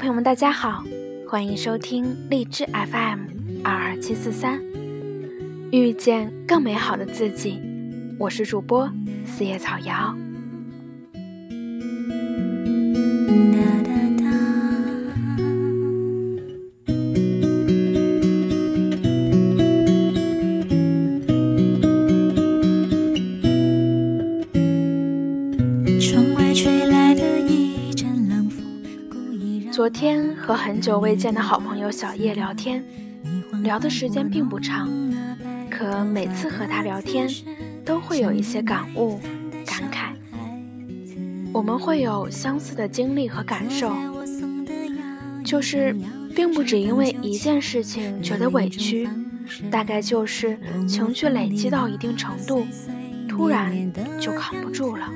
朋友们，大家好，欢迎收听荔枝 FM 二二七四三，遇见更美好的自己。我是主播四叶草瑶。天和很久未见的好朋友小叶聊天，聊的时间并不长，可每次和他聊天，都会有一些感悟、感慨。我们会有相似的经历和感受，就是并不只因为一件事情觉得委屈，大概就是情绪累积到一定程度，突然就扛不住了。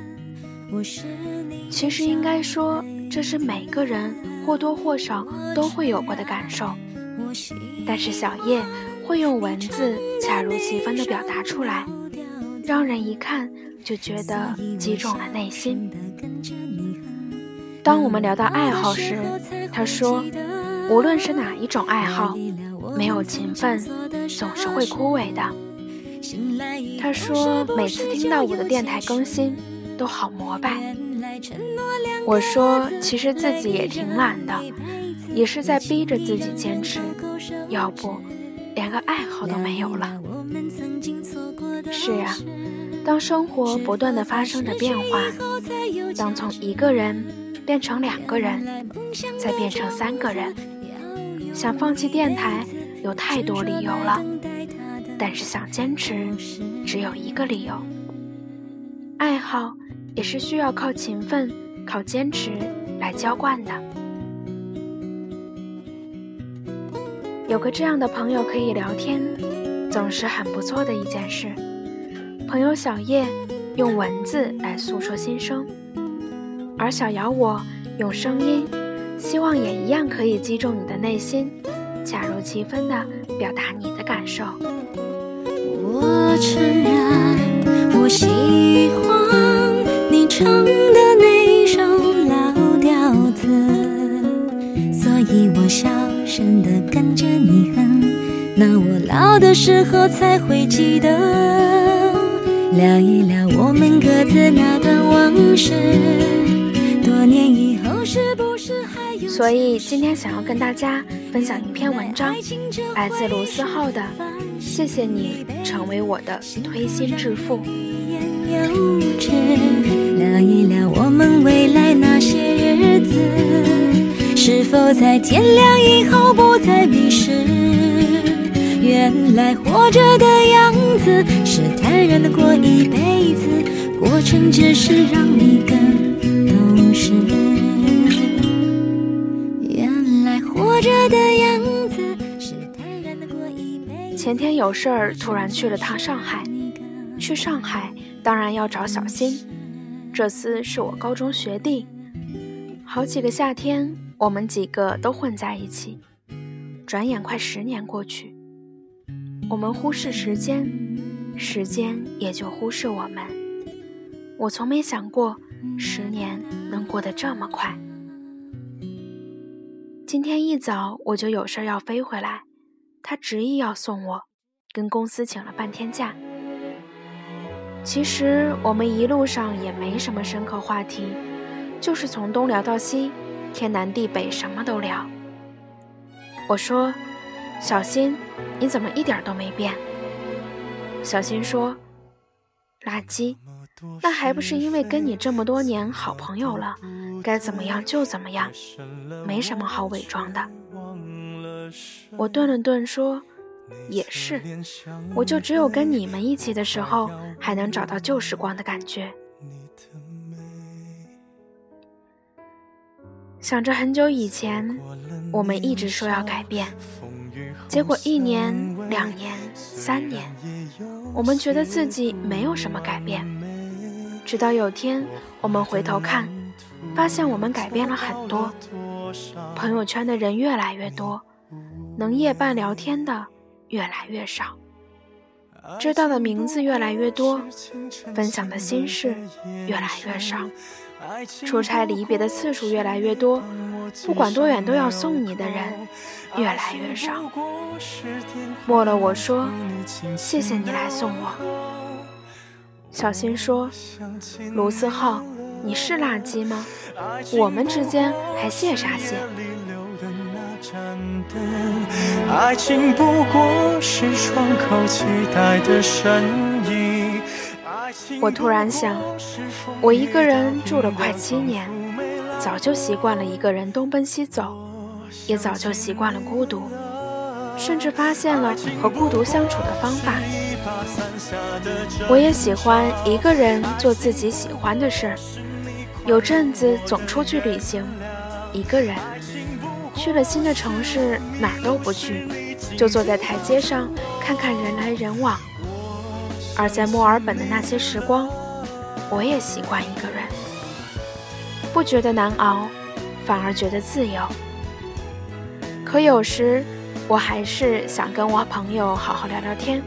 其实应该说，这是每个人。或多或少都会有过的感受，但是小叶会用文字恰如其分地表达出来，让人一看就觉得击中了内心。当我们聊到爱好时，他说，无论是哪一种爱好，没有勤奋总是会枯萎的。他说，每次听到我的电台更新，都好膜拜。我说，其实自己也挺懒的，也是在逼着自己坚持，要不连个爱好都没有了。是啊，当生活不断的发生着变化，当从一个人变成两个人，再变成三个人，想放弃电台有太多理由了，但是想坚持只有一个理由，爱好。也是需要靠勤奋、靠坚持来浇灌的。有个这样的朋友可以聊天，总是很不错的一件事。朋友小叶用文字来诉说心声，而小姚我用声音，希望也一样可以击中你的内心，恰如其分的表达你的感受。我承认，时候才会记得，聊一聊我们各自那段往事。多年以后是不是还有？所以今天想要跟大家分享一篇文章，来自卢思浩的《谢谢你成为我的推心置腹》。聊一聊我们未来那些日子，是否在天亮以后不再迷失？原来活着的样子是坦然的过一辈子，过程只是让你更懂事。原来活着的样子是坦然的过一辈子。前天有事儿，突然去了趟上海。去上海当然要找小新，这厮是我高中学弟，好几个夏天我们几个都混在一起。转眼快十年过去，我们忽视时间，时间也就忽视我们。我从没想过十年能过得这么快。今天一早我就有事要飞回来，他执意要送我，跟公司请了半天假。其实我们一路上也没什么深刻话题，就是从东聊到西，天南地北什么都聊。我说：“小新，你怎么一点都没变？”小新说：“垃圾，那还不是因为跟你这么多年好朋友了，该怎么样就怎么样，没什么好伪装的。”我顿了顿说。也是，我就只有跟你们一起的时候，还能找到旧时光的感觉。想着很久以前，我们一直说要改变，结果一年、两年、三年，我们觉得自己没有什么改变。直到有天，我们回头看，发现我们改变了很多。朋友圈的人越来越多，能夜半聊天的。越来越少，知道的名字越来越多，分享的心事越来越少。出差离别的次数越来越多，不管多远都要送你的人越来越少。末了，我说：“谢谢你来送我。”小新说：“卢思浩，你是垃圾吗？我们之间还谢啥谢？”爱情不过是窗口期待的我突然想，我一个人住了快七年，早就习惯了一个人东奔西走，也早就习惯了孤独，甚至发现了和孤独相处的方法。我也喜欢一个人做自己喜欢的事，有阵子总出去旅行，一个人去了新的城市，哪儿都不去，就坐在台阶上看看人来人往。而在墨尔本的那些时光，我也习惯一个人，不觉得难熬，反而觉得自由。可有时，我还是想跟我朋友好好聊聊天，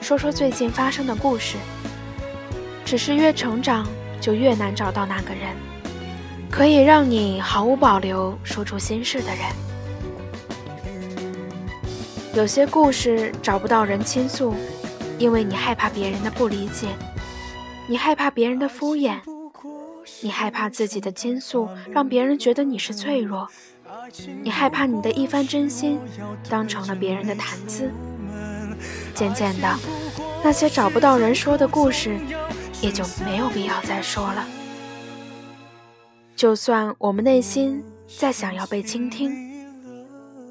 说说最近发生的故事。只是越成长，就越难找到那个人，可以让你毫无保留说出心事的人。有些故事找不到人倾诉。因为你害怕别人的不理解，你害怕别人的敷衍，你害怕自己的倾诉让别人觉得你是脆弱，你害怕你的一番真心当成了别人的谈资。渐渐的，那些找不到人说的故事，也就没有必要再说了。就算我们内心再想要被倾听，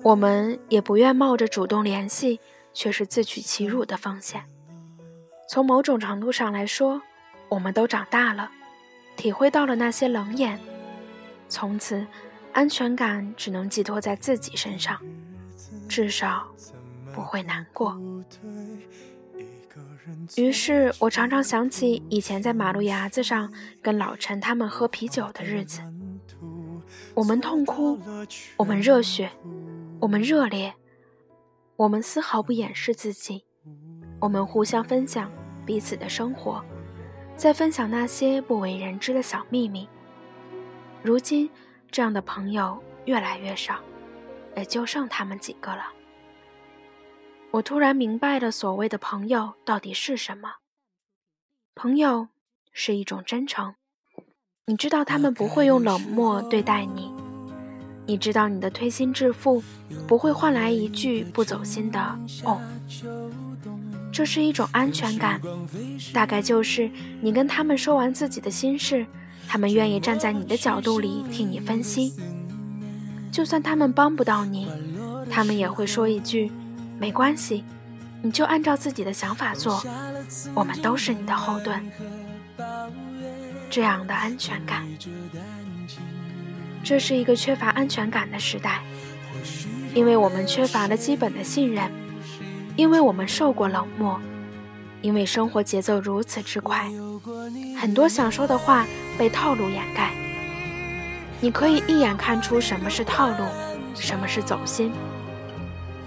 我们也不愿冒着主动联系却是自取其辱的风险。从某种程度上来说，我们都长大了，体会到了那些冷眼。从此，安全感只能寄托在自己身上，至少不会难过。于是我常常想起以前在马路牙子上跟老陈他们喝啤酒的日子，我们痛哭，我们热血，我们热烈，我们丝毫不掩饰自己，我们互相分享。彼此的生活，在分享那些不为人知的小秘密。如今，这样的朋友越来越少，也就剩他们几个了。我突然明白了，所谓的朋友到底是什么？朋友是一种真诚。你知道他们不会用冷漠对待你，你知道你的推心置腹不会换来一句不走心的“哦”。这是一种安全感，大概就是你跟他们说完自己的心事，他们愿意站在你的角度里替你分析。就算他们帮不到你，他们也会说一句：“没关系，你就按照自己的想法做，我们都是你的后盾。”这样的安全感，这是一个缺乏安全感的时代，因为我们缺乏了基本的信任。因为我们受过冷漠，因为生活节奏如此之快，很多想说的话被套路掩盖。你可以一眼看出什么是套路，什么是走心。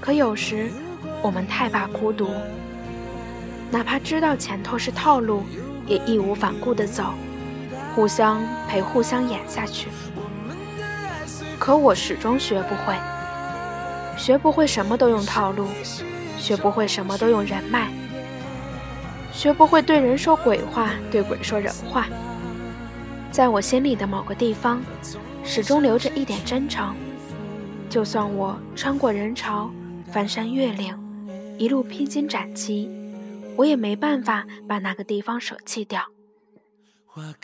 可有时我们太怕孤独，哪怕知道前头是套路，也义无反顾地走，互相陪，互相演下去。可我始终学不会，学不会什么都用套路。学不会什么都用人脉，学不会对人说鬼话，对鬼说人话。在我心里的某个地方，始终留着一点真诚。就算我穿过人潮，翻山越岭，一路披荆斩棘，我也没办法把那个地方舍弃掉。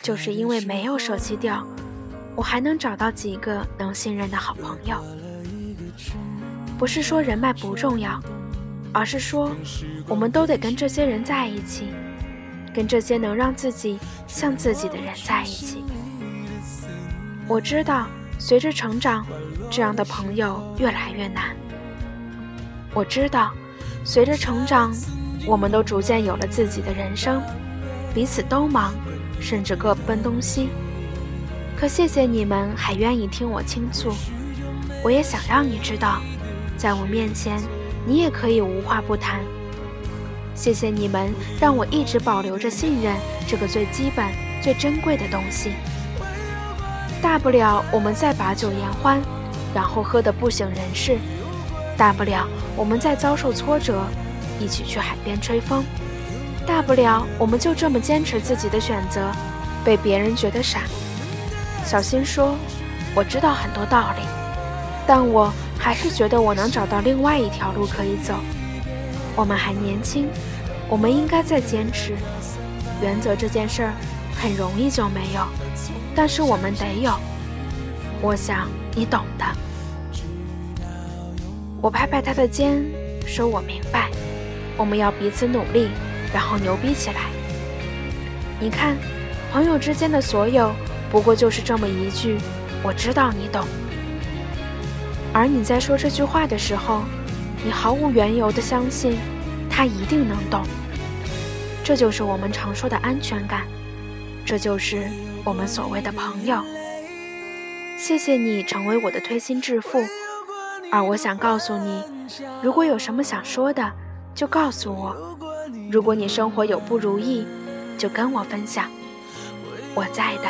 就是因为没有舍弃掉，我还能找到几个能信任的好朋友。不是说人脉不重要。而是说，我们都得跟这些人在一起，跟这些能让自己像自己的人在一起。我知道，随着成长，这样的朋友越来越难。我知道，随着成长，我们都逐渐有了自己的人生，彼此都忙，甚至各奔东西。可谢谢你们还愿意听我倾诉，我也想让你知道，在我面前。你也可以无话不谈。谢谢你们，让我一直保留着信任这个最基本、最珍贵的东西。大不了我们再把酒言欢，然后喝得不省人事；大不了我们再遭受挫折，一起去海边吹风；大不了我们就这么坚持自己的选择，被别人觉得傻。小新说：“我知道很多道理，但我还是觉得我能找到另外一条路可以走。我们还年轻，我们应该再坚持。原则这件事儿，很容易就没有。”但是我们得有，我想你懂的。我拍拍他的肩，说：“我明白，我们要彼此努力，然后牛逼起来。你看，朋友之间的所有，不过就是这么一句‘我知道你懂’。而你在说这句话的时候，你毫无缘由的相信他一定能懂。这就是我们常说的安全感，这就是。”我们所谓的朋友，谢谢你成为我的推心置腹。而我想告诉你，如果有什么想说的，就告诉我；如果你生活有不如意，就跟我分享，我在的。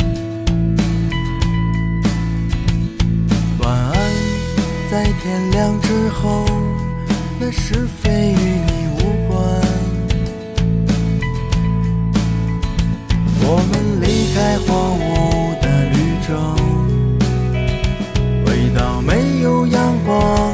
在天亮之后，那是非与你无关。我们离开荒芜的绿洲，回到没有阳光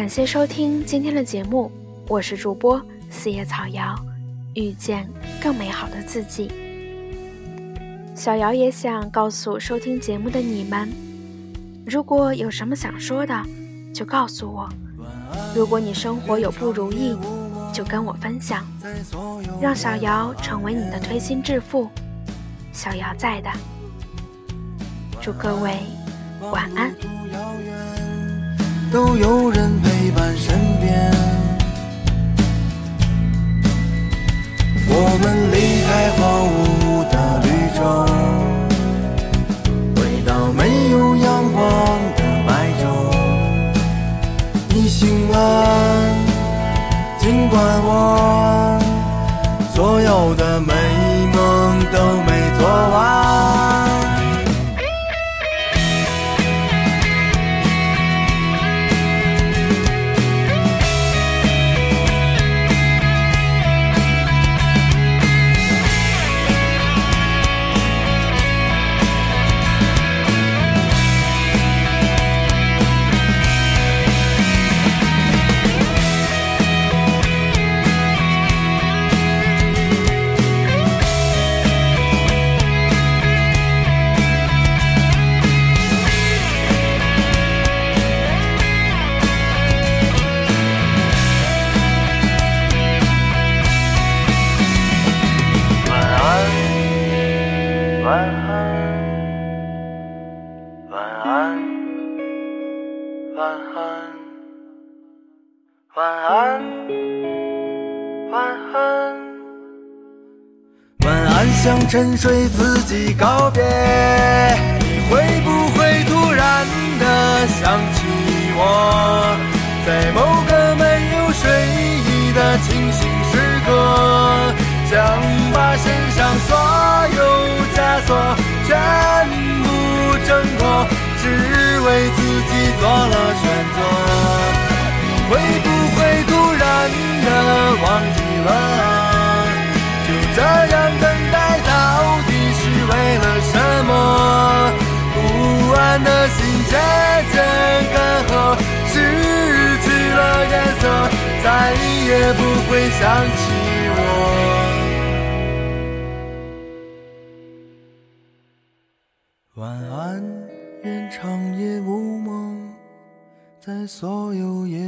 感谢收听今天的节目，我是主播四叶草瑶，遇见更美好的自己。小瑶也想告诉收听节目的你们，如果有什么想说的，就告诉我；如果你生活有不如意，就跟我分享，让小瑶成为你的推心置腹。小瑶在的。祝各位晚安。都有人陪伴身边。我们离开荒芜的绿洲，回到没有阳光的白昼。你醒了，尽管我所有的美梦都没做完。向沉睡，自己告别。你会不会突然的想起我，在某个没有睡意的清醒时刻，想把身上所有枷锁全部挣脱，只为自己做了选择。会不会突然的忘记了？就这样的的心渐渐干涸，失去了颜色，再也不会想起我。晚安，愿长夜无梦，在所有夜